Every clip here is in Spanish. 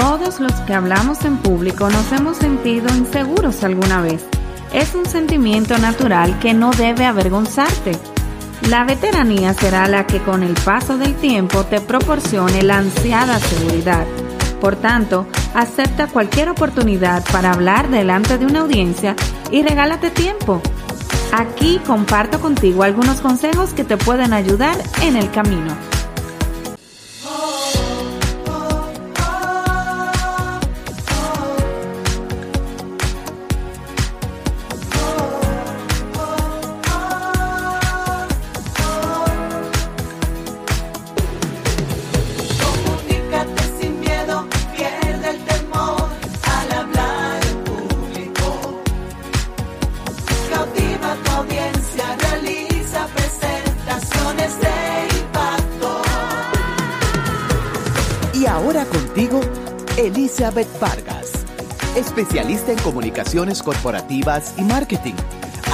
Todos los que hablamos en público nos hemos sentido inseguros alguna vez. Es un sentimiento natural que no debe avergonzarte. La veteranía será la que con el paso del tiempo te proporcione la ansiada seguridad. Por tanto, acepta cualquier oportunidad para hablar delante de una audiencia y regálate tiempo. Aquí comparto contigo algunos consejos que te pueden ayudar en el camino. Elizabeth Vargas, especialista en comunicaciones corporativas y marketing,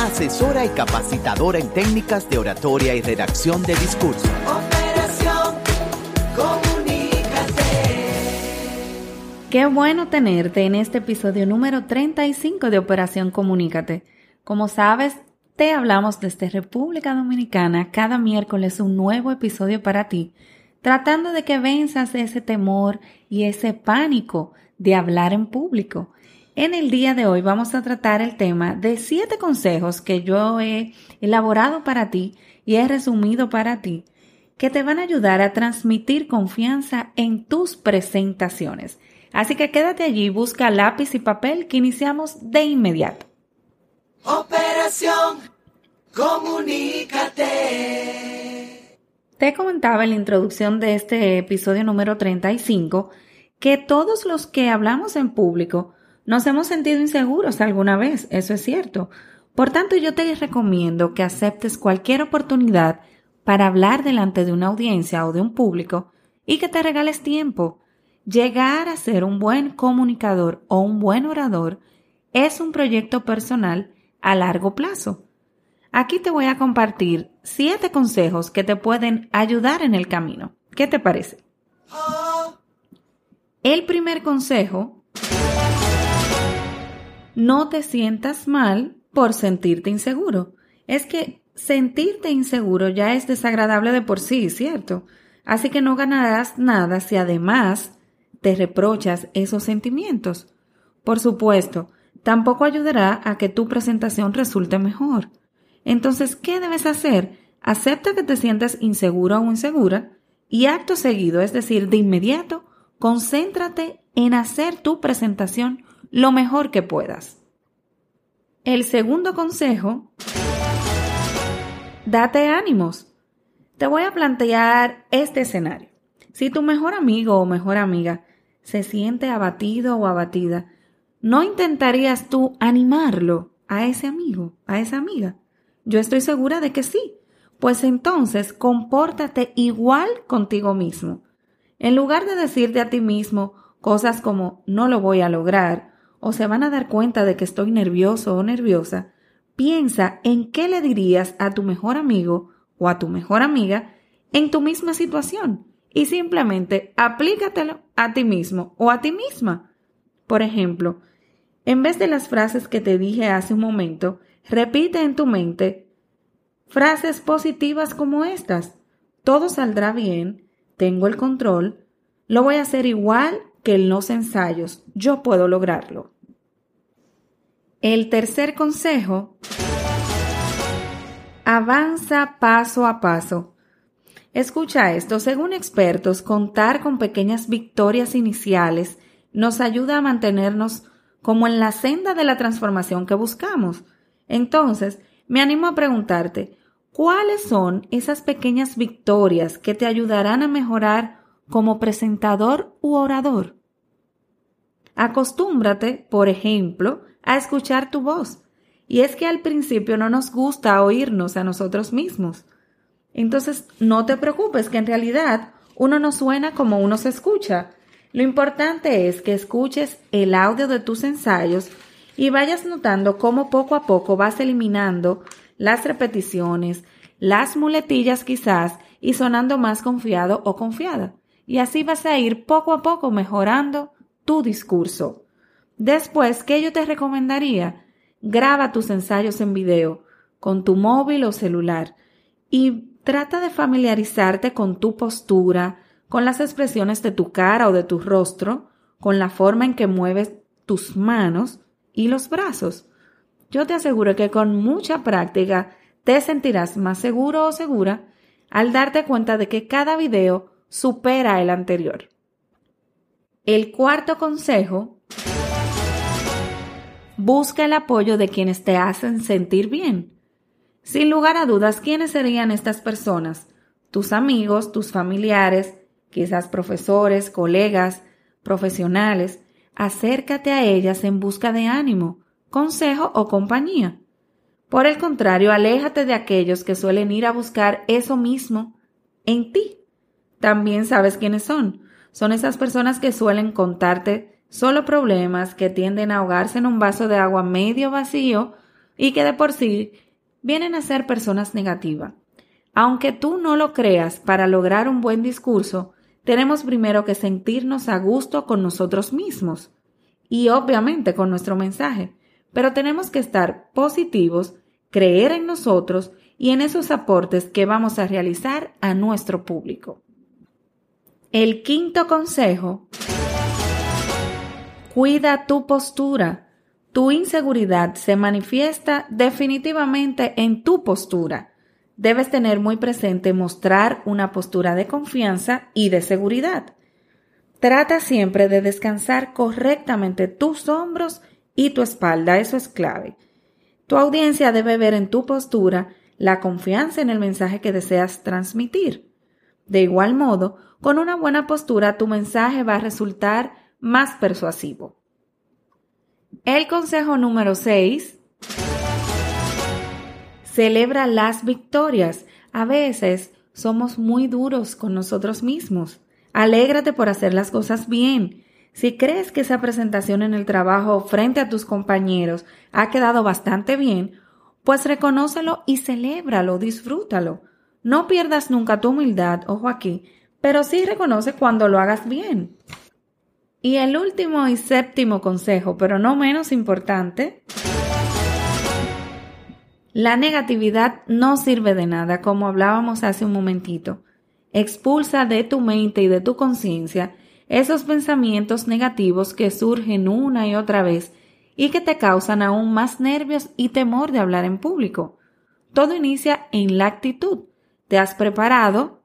asesora y capacitadora en técnicas de oratoria y redacción de discurso. Operación Comunícate. Qué bueno tenerte en este episodio número 35 de Operación Comunícate. Como sabes, te hablamos desde República Dominicana cada miércoles un nuevo episodio para ti tratando de que venzas ese temor y ese pánico de hablar en público. En el día de hoy vamos a tratar el tema de siete consejos que yo he elaborado para ti y he resumido para ti que te van a ayudar a transmitir confianza en tus presentaciones. Así que quédate allí, busca lápiz y papel que iniciamos de inmediato. Operación Comunícate. Te comentaba en la introducción de este episodio número 35 que todos los que hablamos en público nos hemos sentido inseguros alguna vez, eso es cierto. Por tanto, yo te recomiendo que aceptes cualquier oportunidad para hablar delante de una audiencia o de un público y que te regales tiempo. Llegar a ser un buen comunicador o un buen orador es un proyecto personal a largo plazo. Aquí te voy a compartir siete consejos que te pueden ayudar en el camino. ¿Qué te parece? El primer consejo, no te sientas mal por sentirte inseguro. Es que sentirte inseguro ya es desagradable de por sí, ¿cierto? Así que no ganarás nada si además te reprochas esos sentimientos. Por supuesto, tampoco ayudará a que tu presentación resulte mejor. Entonces, ¿qué debes hacer? Acepta que te sientas inseguro o insegura y acto seguido, es decir, de inmediato, concéntrate en hacer tu presentación lo mejor que puedas. El segundo consejo, date ánimos. Te voy a plantear este escenario. Si tu mejor amigo o mejor amiga se siente abatido o abatida, ¿no intentarías tú animarlo a ese amigo, a esa amiga? Yo estoy segura de que sí. Pues entonces compórtate igual contigo mismo. En lugar de decirte a ti mismo cosas como no lo voy a lograr o se van a dar cuenta de que estoy nervioso o nerviosa, piensa en qué le dirías a tu mejor amigo o a tu mejor amiga en tu misma situación y simplemente aplícatelo a ti mismo o a ti misma. Por ejemplo, en vez de las frases que te dije hace un momento, Repite en tu mente frases positivas como estas. Todo saldrá bien, tengo el control, lo voy a hacer igual que en los ensayos, yo puedo lograrlo. El tercer consejo, avanza paso a paso. Escucha esto, según expertos, contar con pequeñas victorias iniciales nos ayuda a mantenernos como en la senda de la transformación que buscamos. Entonces, me animo a preguntarte, ¿cuáles son esas pequeñas victorias que te ayudarán a mejorar como presentador u orador? Acostúmbrate, por ejemplo, a escuchar tu voz. Y es que al principio no nos gusta oírnos a nosotros mismos. Entonces, no te preocupes que en realidad uno no suena como uno se escucha. Lo importante es que escuches el audio de tus ensayos y vayas notando cómo poco a poco vas eliminando las repeticiones, las muletillas quizás y sonando más confiado o confiada. Y así vas a ir poco a poco mejorando tu discurso. Después, ¿qué yo te recomendaría? Graba tus ensayos en video con tu móvil o celular y trata de familiarizarte con tu postura, con las expresiones de tu cara o de tu rostro, con la forma en que mueves tus manos y los brazos. Yo te aseguro que con mucha práctica te sentirás más seguro o segura al darte cuenta de que cada video supera el anterior. El cuarto consejo, busca el apoyo de quienes te hacen sentir bien. Sin lugar a dudas, ¿quiénes serían estas personas? Tus amigos, tus familiares, quizás profesores, colegas, profesionales. Acércate a ellas en busca de ánimo, consejo o compañía. Por el contrario, aléjate de aquellos que suelen ir a buscar eso mismo en ti. También sabes quiénes son. Son esas personas que suelen contarte solo problemas, que tienden a ahogarse en un vaso de agua medio vacío y que de por sí vienen a ser personas negativas. Aunque tú no lo creas, para lograr un buen discurso, tenemos primero que sentirnos a gusto con nosotros mismos y obviamente con nuestro mensaje pero tenemos que estar positivos, creer en nosotros y en esos aportes que vamos a realizar a nuestro público. El quinto consejo, cuida tu postura. Tu inseguridad se manifiesta definitivamente en tu postura. Debes tener muy presente mostrar una postura de confianza y de seguridad. Trata siempre de descansar correctamente tus hombros y tu espalda, eso es clave. Tu audiencia debe ver en tu postura la confianza en el mensaje que deseas transmitir. De igual modo, con una buena postura tu mensaje va a resultar más persuasivo. El consejo número 6. Celebra las victorias. A veces somos muy duros con nosotros mismos. Alégrate por hacer las cosas bien. Si crees que esa presentación en el trabajo frente a tus compañeros ha quedado bastante bien, pues reconócelo y celébralo, disfrútalo. No pierdas nunca tu humildad, ojo aquí, pero sí reconoce cuando lo hagas bien. Y el último y séptimo consejo, pero no menos importante, la negatividad no sirve de nada, como hablábamos hace un momentito. Expulsa de tu mente y de tu conciencia esos pensamientos negativos que surgen una y otra vez y que te causan aún más nervios y temor de hablar en público. Todo inicia en la actitud. Te has preparado,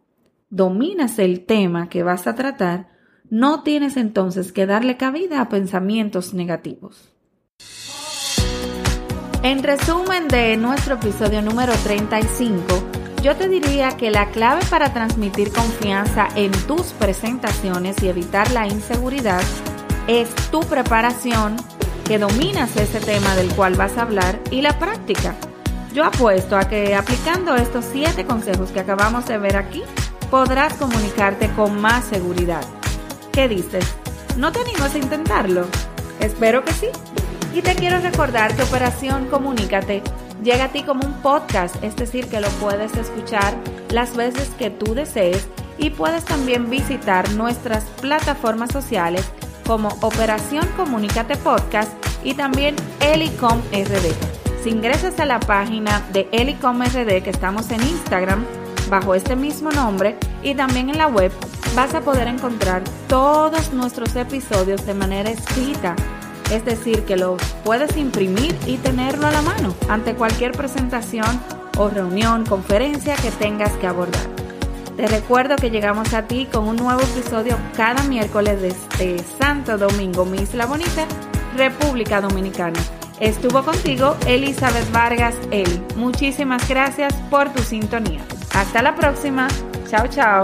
dominas el tema que vas a tratar, no tienes entonces que darle cabida a pensamientos negativos. En resumen de nuestro episodio número 35, yo te diría que la clave para transmitir confianza en tus presentaciones y evitar la inseguridad es tu preparación, que dominas ese tema del cual vas a hablar y la práctica. Yo apuesto a que aplicando estos siete consejos que acabamos de ver aquí, podrás comunicarte con más seguridad. ¿Qué dices? ¿No te animas a intentarlo? Espero que sí. Y te quiero recordar que Operación Comunícate llega a ti como un podcast, es decir, que lo puedes escuchar las veces que tú desees y puedes también visitar nuestras plataformas sociales como Operación Comunícate Podcast y también Elicom RD. Si ingresas a la página de Elicom RD que estamos en Instagram bajo este mismo nombre y también en la web, vas a poder encontrar todos nuestros episodios de manera escrita es decir, que lo puedes imprimir y tenerlo a la mano ante cualquier presentación o reunión, conferencia que tengas que abordar. Te recuerdo que llegamos a ti con un nuevo episodio cada miércoles desde Santo Domingo, mi Isla Bonita, República Dominicana. Estuvo contigo Elizabeth Vargas Eli. Muchísimas gracias por tu sintonía. Hasta la próxima. Chao, chao.